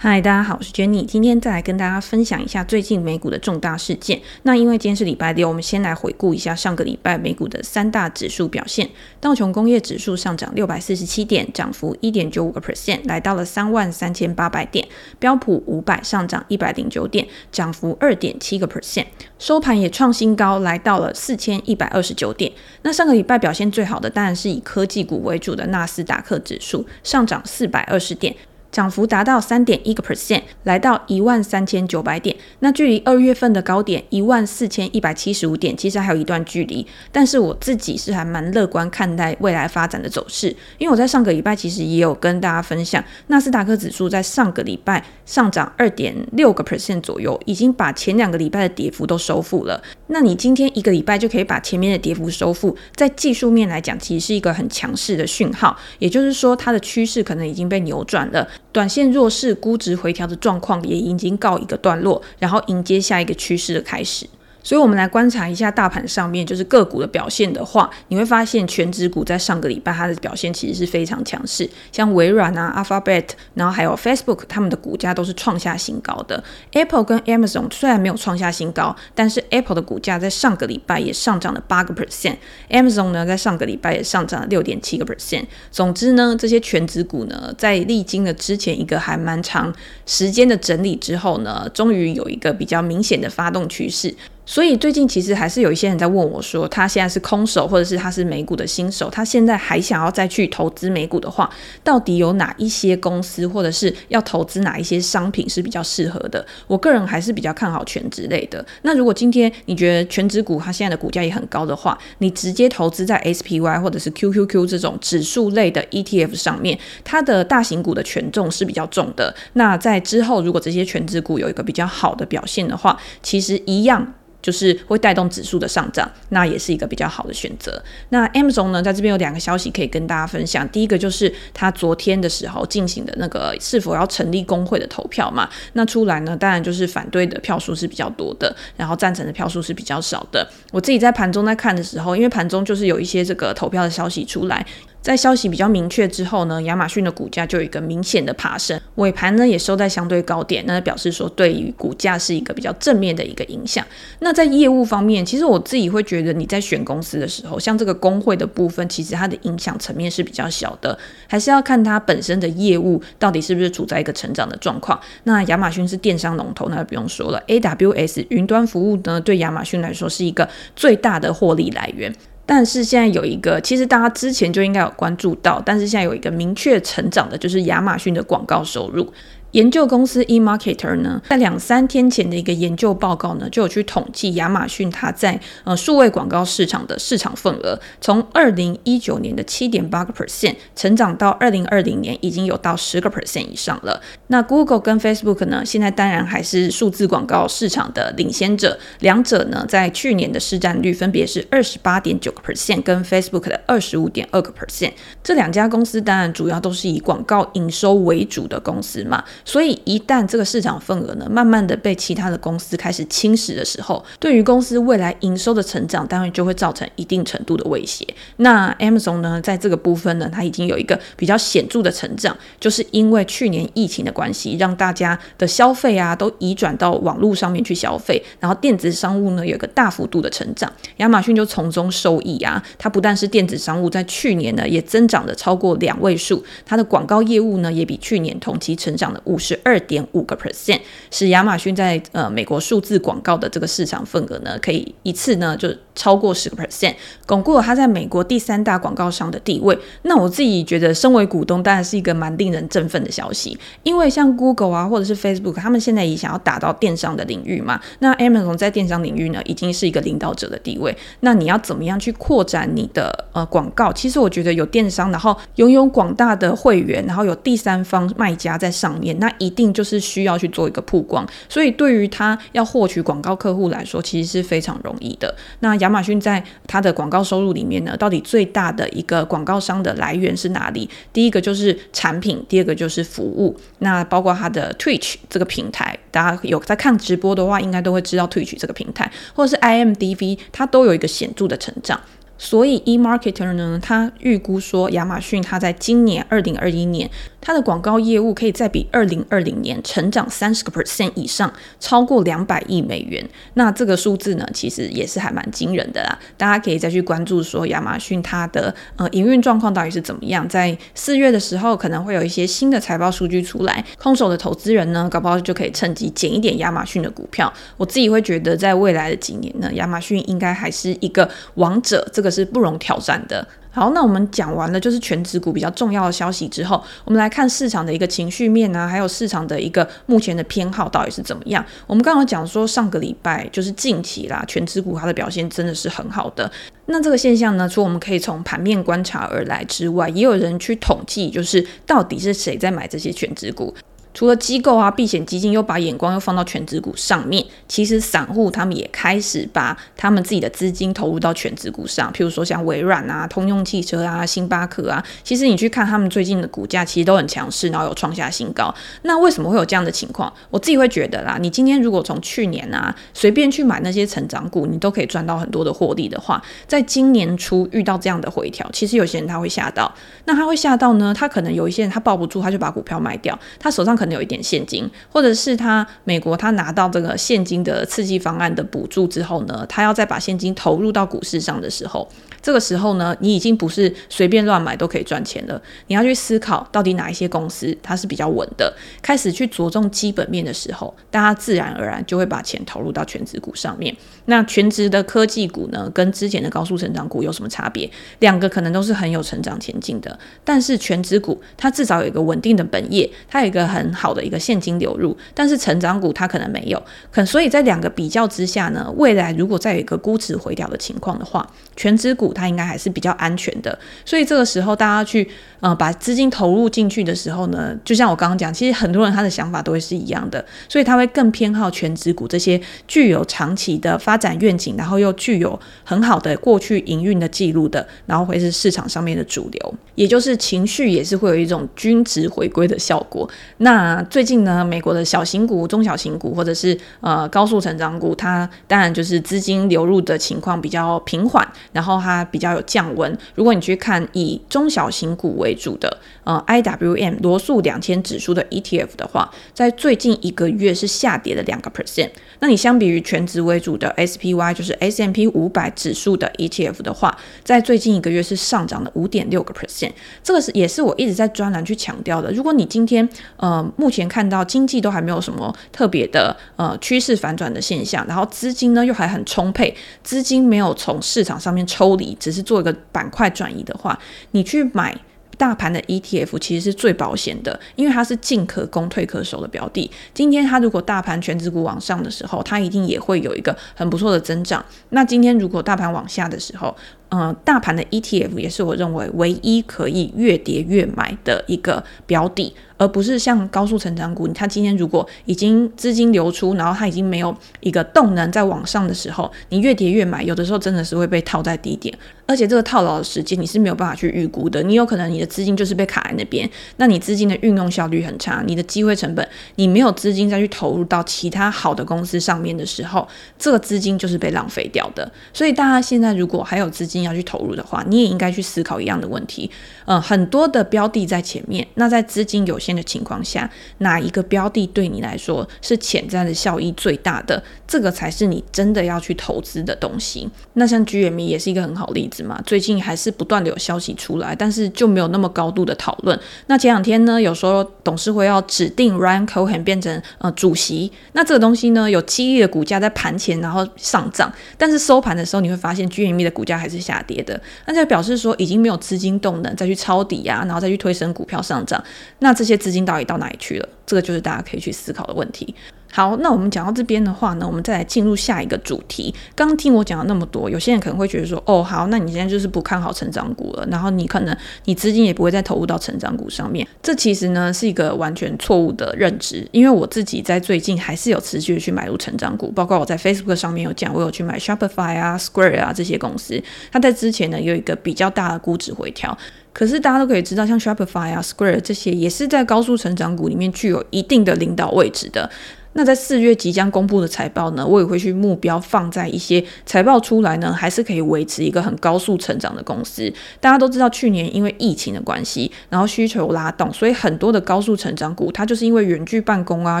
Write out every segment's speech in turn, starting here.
嗨，大家好，我是 Jenny，今天再来跟大家分享一下最近美股的重大事件。那因为今天是礼拜六，我们先来回顾一下上个礼拜美股的三大指数表现。道琼工业指数上涨六百四十七点，涨幅一点九五个 percent，来到了三万三千八百点。标普五百上涨一百零九点，涨幅二点七个 percent，收盘也创新高，来到了四千一百二十九点。那上个礼拜表现最好的当然是以科技股为主的纳斯达克指数，上涨四百二十点。涨幅达到三点一个 percent，来到一万三千九百点。那距离二月份的高点一万四千一百七十五点，其实还有一段距离。但是我自己是还蛮乐观看待未来发展的走势，因为我在上个礼拜其实也有跟大家分享，纳斯达克指数在上个礼拜上涨二点六个 percent 左右，已经把前两个礼拜的跌幅都收复了。那你今天一个礼拜就可以把前面的跌幅收复，在技术面来讲，其实是一个很强势的讯号，也就是说它的趋势可能已经被扭转了。短线弱势、估值回调的状况也已经告一个段落，然后迎接下一个趋势的开始。所以，我们来观察一下大盘上面就是个股的表现的话，你会发现全指股在上个礼拜它的表现其实是非常强势，像微软啊、Alphabet，然后还有 Facebook，他们的股价都是创下新高的。Apple 跟 Amazon 虽然没有创下新高，但是 Apple 的股价在上个礼拜也上涨了八个 percent，Amazon 呢在上个礼拜也上涨了六点七个 percent。总之呢，这些全指股呢，在历经了之前一个还蛮长时间的整理之后呢，终于有一个比较明显的发动趋势。所以最近其实还是有一些人在问我说，他现在是空手，或者是他是美股的新手，他现在还想要再去投资美股的话，到底有哪一些公司，或者是要投资哪一些商品是比较适合的？我个人还是比较看好全职类的。那如果今天你觉得全职股它现在的股价也很高的话，你直接投资在 SPY 或者是 QQQ 这种指数类的 ETF 上面，它的大型股的权重是比较重的。那在之后如果这些全职股有一个比较好的表现的话，其实一样。就是会带动指数的上涨，那也是一个比较好的选择。那 Amazon 呢，在这边有两个消息可以跟大家分享。第一个就是他昨天的时候进行的那个是否要成立工会的投票嘛，那出来呢，当然就是反对的票数是比较多的，然后赞成的票数是比较少的。我自己在盘中在看的时候，因为盘中就是有一些这个投票的消息出来。在消息比较明确之后呢，亚马逊的股价就有一个明显的爬升，尾盘呢也收在相对高点，那表示说对于股价是一个比较正面的一个影响。那在业务方面，其实我自己会觉得你在选公司的时候，像这个工会的部分，其实它的影响层面是比较小的，还是要看它本身的业务到底是不是处在一个成长的状况。那亚马逊是电商龙头，那就不用说了，AWS 云端服务呢，对亚马逊来说是一个最大的获利来源。但是现在有一个，其实大家之前就应该有关注到，但是现在有一个明确成长的，就是亚马逊的广告收入。研究公司 eMarketer 呢，在两三天前的一个研究报告呢，就有去统计亚马逊它在呃数位广告市场的市场份额，从二零一九年的七点八个 percent 成长到二零二零年已经有到十个 percent 以上了。那 Google 跟 Facebook 呢，现在当然还是数字广告市场的领先者，两者呢在去年的市占率分别是二十八点九个 percent 跟 Facebook 的二十五点二个 percent。这两家公司当然主要都是以广告营收为主的公司嘛。所以，一旦这个市场份额呢，慢慢的被其他的公司开始侵蚀的时候，对于公司未来营收的成长，当然就会造成一定程度的威胁。那 Amazon 呢，在这个部分呢，它已经有一个比较显著的成长，就是因为去年疫情的关系，让大家的消费啊都移转到网络上面去消费，然后电子商务呢有个大幅度的成长，亚马逊就从中受益啊。它不但是电子商务，在去年呢也增长了超过两位数，它的广告业务呢也比去年同期成长了五十二点五个 percent，使亚马逊在呃美国数字广告的这个市场份额呢，可以一次呢就超过十个 percent，巩固了它在美国第三大广告商的地位。那我自己觉得，身为股东，当然是一个蛮令人振奋的消息。因为像 Google 啊，或者是 Facebook，他们现在也想要打到电商的领域嘛。那 Amazon 在电商领域呢，已经是一个领导者的地位。那你要怎么样去扩展你的呃广告？其实我觉得有电商，然后拥有广大的会员，然后有第三方卖家在上面，那一定就是需要去做一个曝光。所以对于他要获取广告客户来说，其实是非常容易的。那亚马逊在它的广告收入里面呢，到底最大的一个广告商的来源是哪里？第一个就是产品，第二个就是服务。那包括它的 Twitch 这个平台，大家有在看直播的话，应该都会知道 Twitch 这个平台，或者是 IMDV，它都有一个显著的成长。所以，eMarketer 呢，他预估说，亚马逊它在今年二零二一年，它的广告业务可以再比二零二零年成长三十个 percent 以上，超过两百亿美元。那这个数字呢，其实也是还蛮惊人的啦。大家可以再去关注说，亚马逊它的呃营运状况到底是怎么样。在四月的时候，可能会有一些新的财报数据出来，空手的投资人呢，搞不好就可以趁机捡一点亚马逊的股票。我自己会觉得，在未来的几年呢，亚马逊应该还是一个王者。这个是不容挑战的。好，那我们讲完了就是全职股比较重要的消息之后，我们来看市场的一个情绪面啊，还有市场的一个目前的偏好到底是怎么样。我们刚刚讲说，上个礼拜就是近期啦，全职股它的表现真的是很好的。那这个现象呢，除我们可以从盘面观察而来之外，也有人去统计，就是到底是谁在买这些全职股。除了机构啊，避险基金又把眼光又放到全职股上面，其实散户他们也开始把他们自己的资金投入到全职股上，譬如说像微软啊、通用汽车啊、星巴克啊，其实你去看他们最近的股价，其实都很强势，然后有创下新高。那为什么会有这样的情况？我自己会觉得啦，你今天如果从去年啊随便去买那些成长股，你都可以赚到很多的获利的话，在今年初遇到这样的回调，其实有些人他会吓到。那他会吓到呢？他可能有一些人他抱不住，他就把股票卖掉，他手上可能有一点现金，或者是他美国他拿到这个现金的刺激方案的补助之后呢，他要再把现金投入到股市上的时候，这个时候呢，你已经不是随便乱买都可以赚钱了，你要去思考到底哪一些公司它是比较稳的，开始去着重基本面的时候，大家自然而然就会把钱投入到全职股上面。那全职的科技股呢，跟之前的高速成长股有什么差别？两个可能都是很有成长前景的，但是全职股它至少有一个稳定的本业，它有一个很很好的一个现金流入，但是成长股它可能没有。可所以在两个比较之下呢，未来如果再有一个估值回调的情况的话，全职股它应该还是比较安全的。所以这个时候大家去呃把资金投入进去的时候呢，就像我刚刚讲，其实很多人他的想法都会是一样的，所以他会更偏好全职股这些具有长期的发展愿景，然后又具有很好的过去营运的记录的，然后会是市场上面的主流，也就是情绪也是会有一种均值回归的效果。那最近呢，美国的小型股、中小型股或者是呃高速成长股，它当然就是资金流入的情况比较平缓，然后它比较有降温。如果你去看以中小型股为主的呃 IWM 罗素两千指数的 ETF 的话，在最近一个月是下跌了两个 percent。那你相比于全值为主的 SPY 就是 S&P 五百指数的 ETF 的话，在最近一个月是上涨了五点六个 percent。这个是也是我一直在专栏去强调的。如果你今天呃目前看到经济都还没有什么特别的呃趋势反转的现象，然后资金呢又还很充沛，资金没有从市场上面抽离，只是做一个板块转移的话，你去买。大盘的 ETF 其实是最保险的，因为它是进可攻退可守的标的。今天它如果大盘全指股往上的时候，它一定也会有一个很不错的增长。那今天如果大盘往下的时候，呃，大盘的 ETF 也是我认为唯一可以越跌越买的一个标的。而不是像高速成长股，它今天如果已经资金流出，然后它已经没有一个动能在往上的时候，你越跌越买，有的时候真的是会被套在低点，而且这个套牢的时间你是没有办法去预估的，你有可能你的资金就是被卡在那边，那你资金的运用效率很差，你的机会成本，你没有资金再去投入到其他好的公司上面的时候，这个资金就是被浪费掉的。所以大家现在如果还有资金你要去投入的话，你也应该去思考一样的问题，嗯，很多的标的在前面，那在资金有限的情况下，哪一个标的对你来说是潜在的效益最大的？这个才是你真的要去投资的东西。那像 GME 也是一个很好例子嘛，最近还是不断的有消息出来，但是就没有那么高度的讨论。那前两天呢，有说董事会要指定 Ryan Cohen 变成呃主席，那这个东西呢，有激励的股价在盘前然后上涨，但是收盘的时候你会发现 GME 的股价还是下跌的，那就表示说已经没有资金动能再去抄底呀、然后再去推升股票上涨。那这些资金到底到哪里去了？这个就是大家可以去思考的问题。好，那我们讲到这边的话呢，我们再来进入下一个主题。刚听我讲了那么多，有些人可能会觉得说，哦，好，那你现在就是不看好成长股了，然后你可能你资金也不会再投入到成长股上面。这其实呢是一个完全错误的认知，因为我自己在最近还是有持续的去买入成长股，包括我在 Facebook 上面有讲，我有去买 Shopify 啊、Square 啊这些公司，它在之前呢有一个比较大的估值回调。可是大家都可以知道，像 Shopify 啊、Square 这些也是在高速成长股里面具有一定的领导位置的。那在四月即将公布的财报呢，我也会去目标放在一些财报出来呢，还是可以维持一个很高速成长的公司。大家都知道，去年因为疫情的关系，然后需求拉动，所以很多的高速成长股，它就是因为远距办公啊、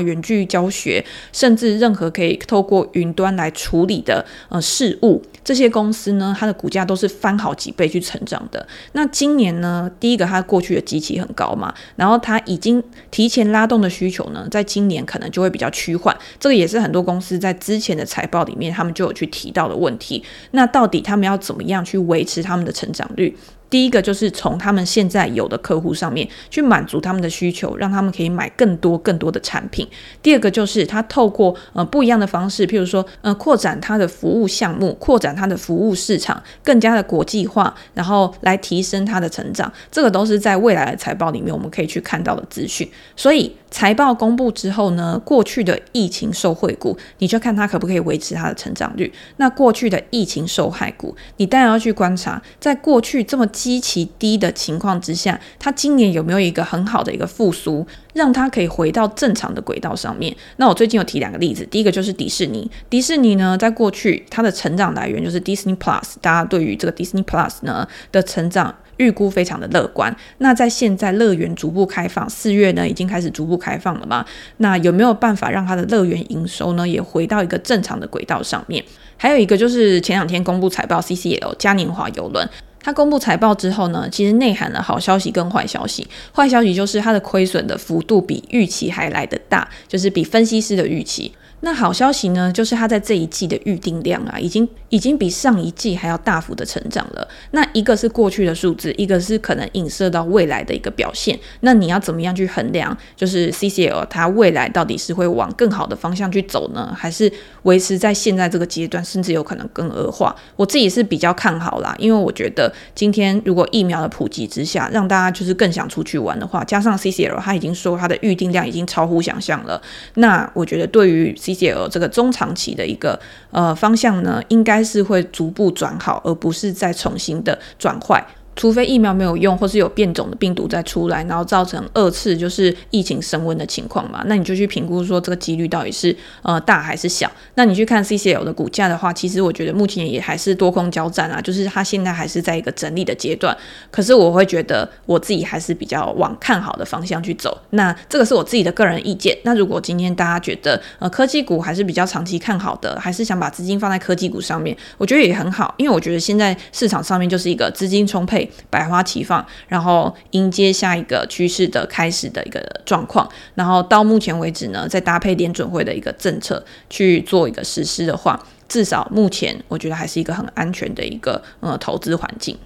远距教学，甚至任何可以透过云端来处理的呃事物，这些公司呢，它的股价都是翻好几倍去成长的。那今年呢，第一个它过去的基期很高嘛，然后它已经提前拉动的需求呢，在今年可能就会比较趋缓，这个也是很多公司在之前的财报里面，他们就有去提到的问题。那到底他们要怎么样去维持他们的成长率？第一个就是从他们现在有的客户上面去满足他们的需求，让他们可以买更多更多的产品。第二个就是他透过呃不一样的方式，譬如说呃扩展他的服务项目，扩展他的服务市场，更加的国际化，然后来提升他的成长。这个都是在未来的财报里面我们可以去看到的资讯。所以财报公布之后呢，过去的疫情受惠股，你就看它可不可以维持它的成长率。那过去的疫情受害股，你当然要去观察，在过去这么基期低的情况之下，它今年有没有一个很好的一个复苏，让它可以回到正常的轨道上面？那我最近有提两个例子，第一个就是迪士尼。迪士尼呢，在过去它的成长来源就是 Disney Plus，大家对于这个 Disney Plus 呢的成长预估非常的乐观。那在现在乐园逐步开放，四月呢已经开始逐步开放了嘛？那有没有办法让它的乐园营收呢也回到一个正常的轨道上面？还有一个就是前两天公布财报，CCL 嘉年华邮轮。它公布财报之后呢，其实内含了好消息跟坏消息。坏消息就是它的亏损的幅度比预期还来得大，就是比分析师的预期。那好消息呢，就是它在这一季的预订量啊，已经已经比上一季还要大幅的成长了。那一个是过去的数字，一个是可能影射到未来的一个表现。那你要怎么样去衡量？就是 CCL 它未来到底是会往更好的方向去走呢，还是维持在现在这个阶段，甚至有可能更恶化？我自己是比较看好啦，因为我觉得今天如果疫苗的普及之下，让大家就是更想出去玩的话，加上 CCL 它已经说它的预订量已经超乎想象了，那我觉得对于 CCL 这个中长期的一个呃方向呢，应该是会逐步转好，而不是再重新的转坏。除非疫苗没有用，或是有变种的病毒再出来，然后造成二次就是疫情升温的情况嘛，那你就去评估说这个几率到底是呃大还是小。那你去看 CCL 的股价的话，其实我觉得目前也还是多空交战啊，就是它现在还是在一个整理的阶段。可是我会觉得我自己还是比较往看好的方向去走。那这个是我自己的个人意见。那如果今天大家觉得呃科技股还是比较长期看好的，还是想把资金放在科技股上面，我觉得也很好，因为我觉得现在市场上面就是一个资金充沛。百花齐放，然后迎接下一个趋势的开始的一个状况，然后到目前为止呢，再搭配联准会的一个政策去做一个实施的话，至少目前我觉得还是一个很安全的一个呃投资环境。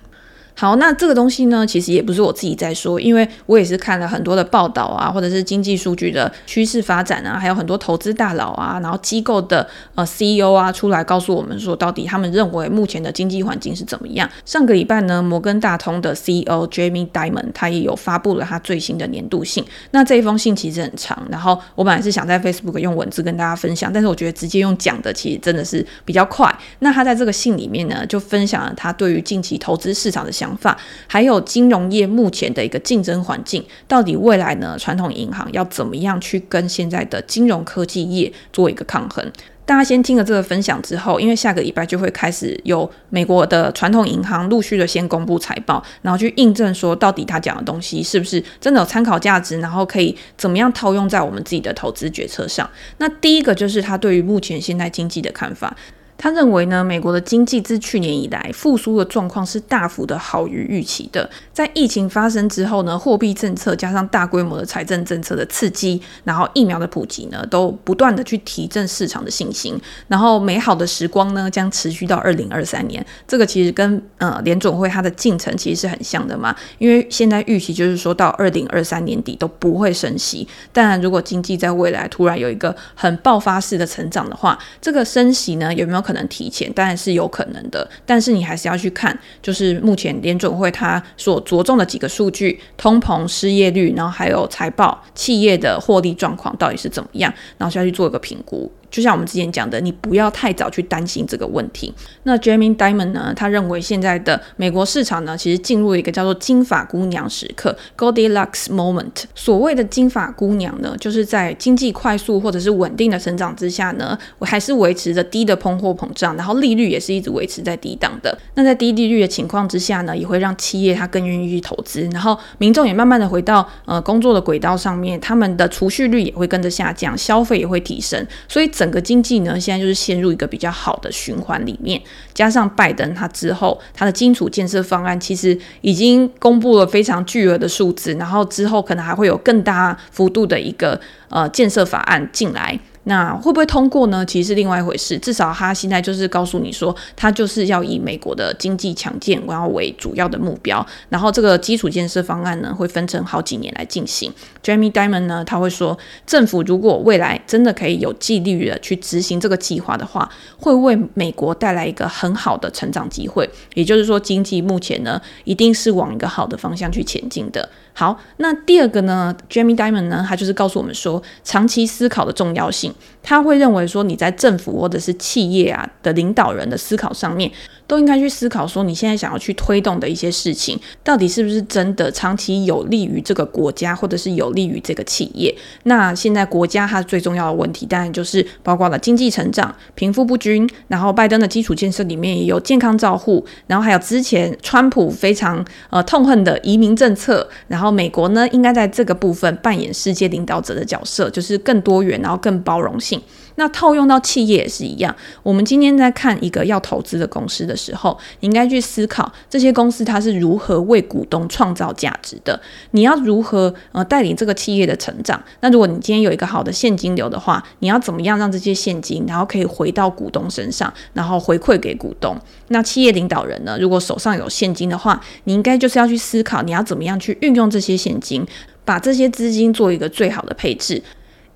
好，那这个东西呢，其实也不是我自己在说，因为我也是看了很多的报道啊，或者是经济数据的趋势发展啊，还有很多投资大佬啊，然后机构的呃 CEO 啊出来告诉我们说，到底他们认为目前的经济环境是怎么样。上个礼拜呢，摩根大通的 CEO Jamie Dimon 他也有发布了他最新的年度信，那这一封信其实很长，然后我本来是想在 Facebook 用文字跟大家分享，但是我觉得直接用讲的其实真的是比较快。那他在这个信里面呢，就分享了他对于近期投资市场的想法，还有金融业目前的一个竞争环境，到底未来呢？传统银行要怎么样去跟现在的金融科技业做一个抗衡？大家先听了这个分享之后，因为下个礼拜就会开始有美国的传统银行陆续的先公布财报，然后去印证说到底他讲的东西是不是真的有参考价值，然后可以怎么样套用在我们自己的投资决策上。那第一个就是他对于目前现在经济的看法。他认为呢，美国的经济自去年以来复苏的状况是大幅的好于预期的。在疫情发生之后呢，货币政策加上大规模的财政政策的刺激，然后疫苗的普及呢，都不断的去提振市场的信心。然后美好的时光呢，将持续到二零二三年。这个其实跟呃联准会它的进程其实是很像的嘛，因为现在预期就是说到二零二三年底都不会升息。但如果经济在未来突然有一个很爆发式的成长的话，这个升息呢，有没有可？可能提前，当然是有可能的，但是你还是要去看，就是目前联准会它所着重的几个数据：通膨、失业率，然后还有财报、企业的获利状况到底是怎么样，然后需要去做一个评估。就像我们之前讲的，你不要太早去担心这个问题。那 Jamie Diamond 呢，他认为现在的美国市场呢，其实进入一个叫做“金发姑娘时刻 ”（Goldilocks moment）。所谓的“金发姑娘”呢，就是在经济快速或者是稳定的成长之下呢，我还是维持着低的通货膨胀，然后利率也是一直维持在低档的。那在低利率的情况之下呢，也会让企业它更愿意去投资，然后民众也慢慢的回到呃工作的轨道上面，他们的储蓄率也会跟着下降，消费也会提升，所以整个经济呢，现在就是陷入一个比较好的循环里面。加上拜登他之后他的基础建设方案其实已经公布了非常巨额的数字，然后之后可能还会有更大幅度的一个呃建设法案进来。那会不会通过呢？其实是另外一回事。至少他现在就是告诉你说，他就是要以美国的经济强健，然后为主要的目标。然后这个基础建设方案呢，会分成好几年来进行。Jamie Dimon 呢，他会说，政府如果未来真的可以有纪律的去执行这个计划的话，会为美国带来一个很好的成长机会。也就是说，经济目前呢，一定是往一个好的方向去前进的。好，那第二个呢，Jamie Diamond 呢，他就是告诉我们说，长期思考的重要性。他会认为说，你在政府或者是企业啊的领导人的思考上面，都应该去思考说，你现在想要去推动的一些事情，到底是不是真的长期有利于这个国家，或者是有利于这个企业？那现在国家它最重要的问题，当然就是包括了经济成长、贫富不均，然后拜登的基础建设里面也有健康照护，然后还有之前川普非常呃痛恨的移民政策，然后美国呢应该在这个部分扮演世界领导者的角色，就是更多元，然后更包容性。那套用到企业也是一样。我们今天在看一个要投资的公司的时候，你应该去思考这些公司它是如何为股东创造价值的。你要如何呃带领这个企业的成长？那如果你今天有一个好的现金流的话，你要怎么样让这些现金然后可以回到股东身上，然后回馈给股东？那企业领导人呢？如果手上有现金的话，你应该就是要去思考你要怎么样去运用这些现金，把这些资金做一个最好的配置。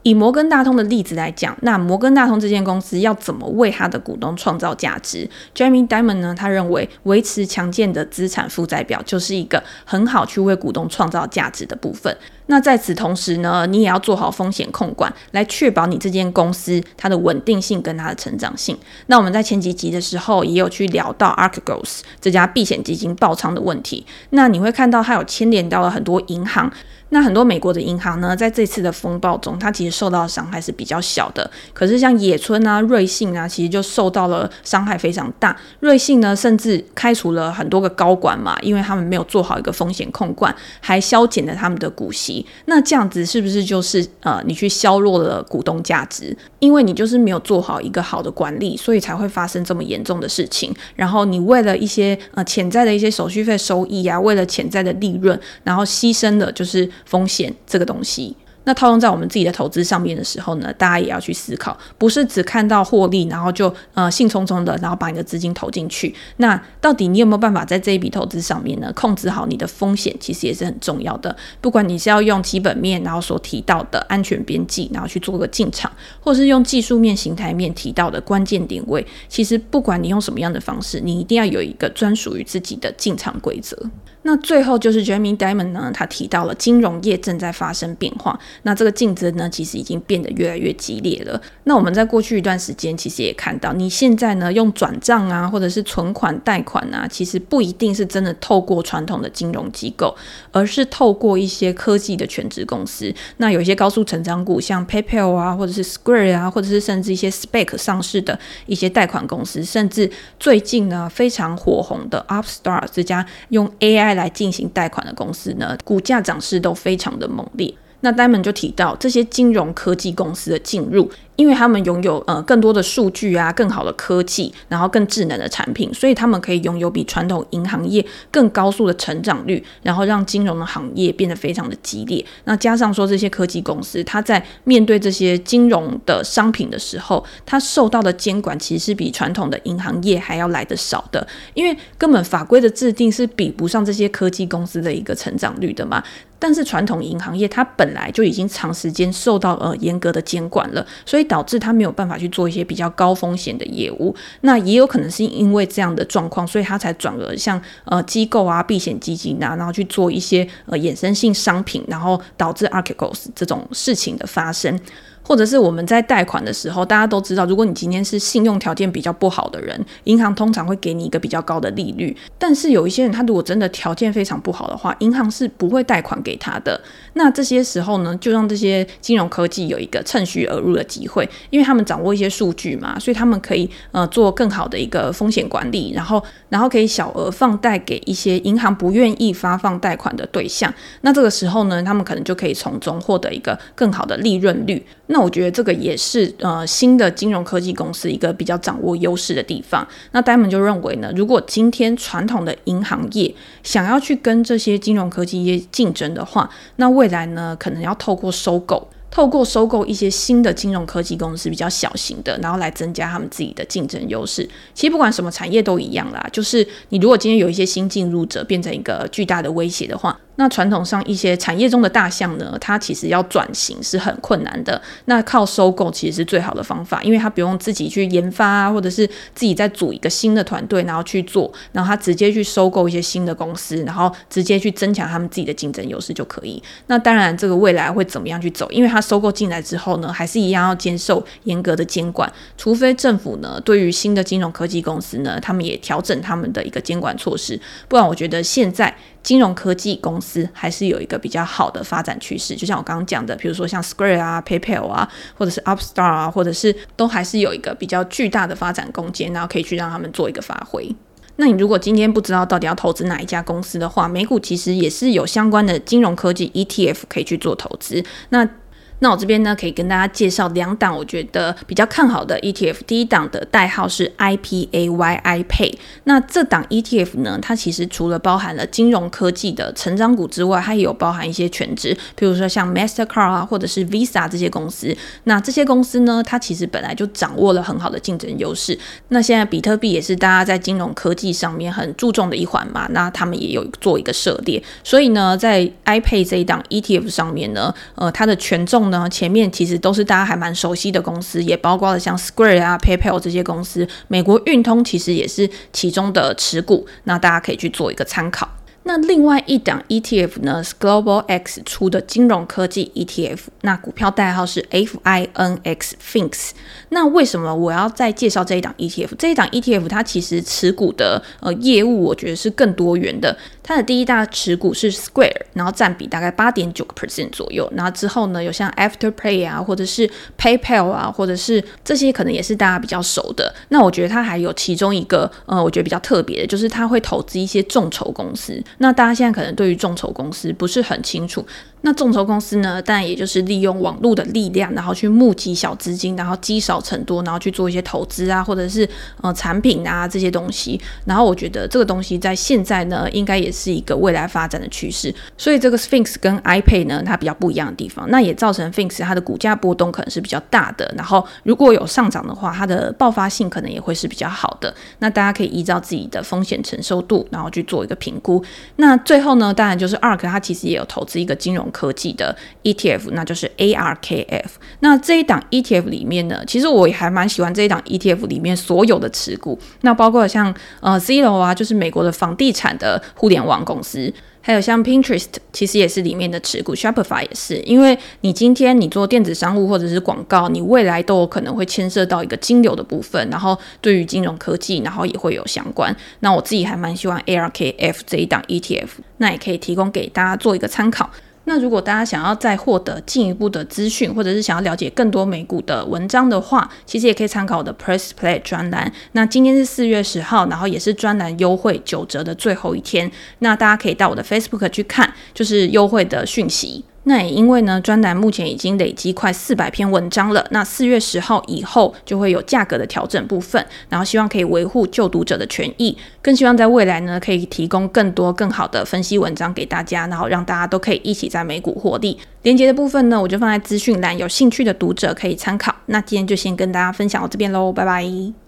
以摩根大通的例子来讲，那摩根大通这间公司要怎么为他的股东创造价值？Jamie Dimon 呢，他认为维持强健的资产负债表就是一个很好去为股东创造价值的部分。那在此同时呢，你也要做好风险控管，来确保你这间公司它的稳定性跟它的成长性。那我们在前几集的时候也有去聊到 Archegos 这家避险基金爆仓的问题。那你会看到它有牵连到了很多银行。那很多美国的银行呢，在这次的风暴中，它其实受到的伤害是比较小的。可是像野村啊、瑞信啊，其实就受到了伤害非常大。瑞信呢，甚至开除了很多个高管嘛，因为他们没有做好一个风险控管，还削减了他们的股息。那这样子是不是就是呃，你去削弱了股东价值？因为你就是没有做好一个好的管理，所以才会发生这么严重的事情。然后你为了一些呃潜在的一些手续费收益啊，为了潜在的利润，然后牺牲了就是。风险这个东西。那套用在我们自己的投资上面的时候呢，大家也要去思考，不是只看到获利，然后就呃兴冲冲的，然后把你的资金投进去。那到底你有没有办法在这一笔投资上面呢，控制好你的风险？其实也是很重要的。不管你是要用基本面，然后所提到的安全边际，然后去做个进场，或是用技术面、形态面提到的关键点位，其实不管你用什么样的方式，你一定要有一个专属于自己的进场规则。那最后就是 Jamie Diamond 呢，他提到了金融业正在发生变化。那这个竞争呢，其实已经变得越来越激烈了。那我们在过去一段时间，其实也看到，你现在呢用转账啊，或者是存款、贷款啊，其实不一定是真的透过传统的金融机构，而是透过一些科技的全职公司。那有一些高速成长股，像 PayPal 啊，或者是 Square 啊，或者是甚至一些 SPAC 上市的一些贷款公司，甚至最近呢非常火红的 Upstart 这家用 AI 来进行贷款的公司呢，股价涨势都非常的猛烈。那戴蒙就提到这些金融科技公司的进入。因为他们拥有呃更多的数据啊，更好的科技，然后更智能的产品，所以他们可以拥有比传统银行业更高速的成长率，然后让金融的行业变得非常的激烈。那加上说这些科技公司，它在面对这些金融的商品的时候，它受到的监管其实是比传统的银行业还要来得少的，因为根本法规的制定是比不上这些科技公司的一个成长率的嘛。但是传统银行业它本来就已经长时间受到呃严格的监管了，所以。导致他没有办法去做一些比较高风险的业务，那也有可能是因为这样的状况，所以他才转而像呃机构啊、避险基金啊，然后去做一些呃衍生性商品，然后导致 articles 这种事情的发生。或者是我们在贷款的时候，大家都知道，如果你今天是信用条件比较不好的人，银行通常会给你一个比较高的利率。但是有一些人，他如果真的条件非常不好的话，银行是不会贷款给他的。那这些时候呢，就让这些金融科技有一个趁虚而入的机会，因为他们掌握一些数据嘛，所以他们可以呃做更好的一个风险管理，然后然后可以小额放贷给一些银行不愿意发放贷款的对象。那这个时候呢，他们可能就可以从中获得一个更好的利润率。那我觉得这个也是呃新的金融科技公司一个比较掌握优势的地方。那 Diamond 就认为呢，如果今天传统的银行业想要去跟这些金融科技业竞争的话，那未来呢可能要透过收购。透过收购一些新的金融科技公司，比较小型的，然后来增加他们自己的竞争优势。其实不管什么产业都一样啦，就是你如果今天有一些新进入者变成一个巨大的威胁的话。那传统上一些产业中的大象呢，它其实要转型是很困难的。那靠收购其实是最好的方法，因为它不用自己去研发啊，或者是自己再组一个新的团队，然后去做，然后它直接去收购一些新的公司，然后直接去增强他们自己的竞争优势就可以。那当然，这个未来会怎么样去走？因为它收购进来之后呢，还是一样要接受严格的监管，除非政府呢对于新的金融科技公司呢，他们也调整他们的一个监管措施，不然我觉得现在。金融科技公司还是有一个比较好的发展趋势，就像我刚刚讲的，比如说像 Square 啊、PayPal 啊，或者是 Upstart 啊，或者是都还是有一个比较巨大的发展空间，然后可以去让他们做一个发挥。那你如果今天不知道到底要投资哪一家公司的话，美股其实也是有相关的金融科技 ETF 可以去做投资。那那我这边呢，可以跟大家介绍两档我觉得比较看好的 ETF。第一档的代号是 IPAY，iPay。那这档 ETF 呢，它其实除了包含了金融科技的成长股之外，它也有包含一些权值，比如说像 Mastercard 啊，或者是 Visa 这些公司。那这些公司呢，它其实本来就掌握了很好的竞争优势。那现在比特币也是大家在金融科技上面很注重的一环嘛，那他们也有做一个涉猎。所以呢，在 iPay 这一档 ETF 上面呢，呃，它的权重。呢，前面其实都是大家还蛮熟悉的公司，也包括了像 Square 啊、PayPal 这些公司。美国运通其实也是其中的持股，那大家可以去做一个参考。那另外一档 ETF 呢，是 Global X 出的金融科技 ETF，那股票代号是 FINX，FINX。那为什么我要再介绍这一档 ETF？这一档 ETF 它其实持股的呃业务，我觉得是更多元的。它的第一大持股是 Square，然后占比大概八点九个 percent 左右。然后之后呢，有像 Afterpay 啊，或者是 PayPal 啊，或者是这些可能也是大家比较熟的。那我觉得它还有其中一个呃，我觉得比较特别的，就是它会投资一些众筹公司。那大家现在可能对于众筹公司不是很清楚。那众筹公司呢，当然也就是利用网络的力量，然后去募集小资金，然后积少成多，然后去做一些投资啊，或者是呃产品啊这些东西。然后我觉得这个东西在现在呢，应该也是一个未来发展的趋势。所以这个 Sphinx 跟 iPay 呢，它比较不一样的地方，那也造成 Sphinx 它的股价波动可能是比较大的。然后如果有上涨的话，它的爆发性可能也会是比较好的。那大家可以依照自己的风险承受度，然后去做一个评估。那最后呢，当然就是 ARK，它其实也有投资一个金融科技的 ETF，那就是 ARKF。那这一档 ETF 里面呢，其实我也还蛮喜欢这一档 ETF 里面所有的持股，那包括像呃 Zillow 啊，就是美国的房地产的互联网公司。还有像 Pinterest，其实也是里面的持股，Shopify 也是，因为你今天你做电子商务或者是广告，你未来都有可能会牵涉到一个金流的部分，然后对于金融科技，然后也会有相关。那我自己还蛮喜欢 ARKF 这一档 ETF，那也可以提供给大家做一个参考。那如果大家想要再获得进一步的资讯，或者是想要了解更多美股的文章的话，其实也可以参考我的 Press Play 专栏。那今天是四月十号，然后也是专栏优惠九折的最后一天。那大家可以到我的 Facebook 去看，就是优惠的讯息。那也因为呢，专栏目前已经累积快四百篇文章了。那四月十号以后就会有价格的调整部分，然后希望可以维护旧读者的权益，更希望在未来呢，可以提供更多更好的分析文章给大家，然后让大家都可以一起在美股获利。连接的部分呢，我就放在资讯栏，有兴趣的读者可以参考。那今天就先跟大家分享到这边喽，拜拜。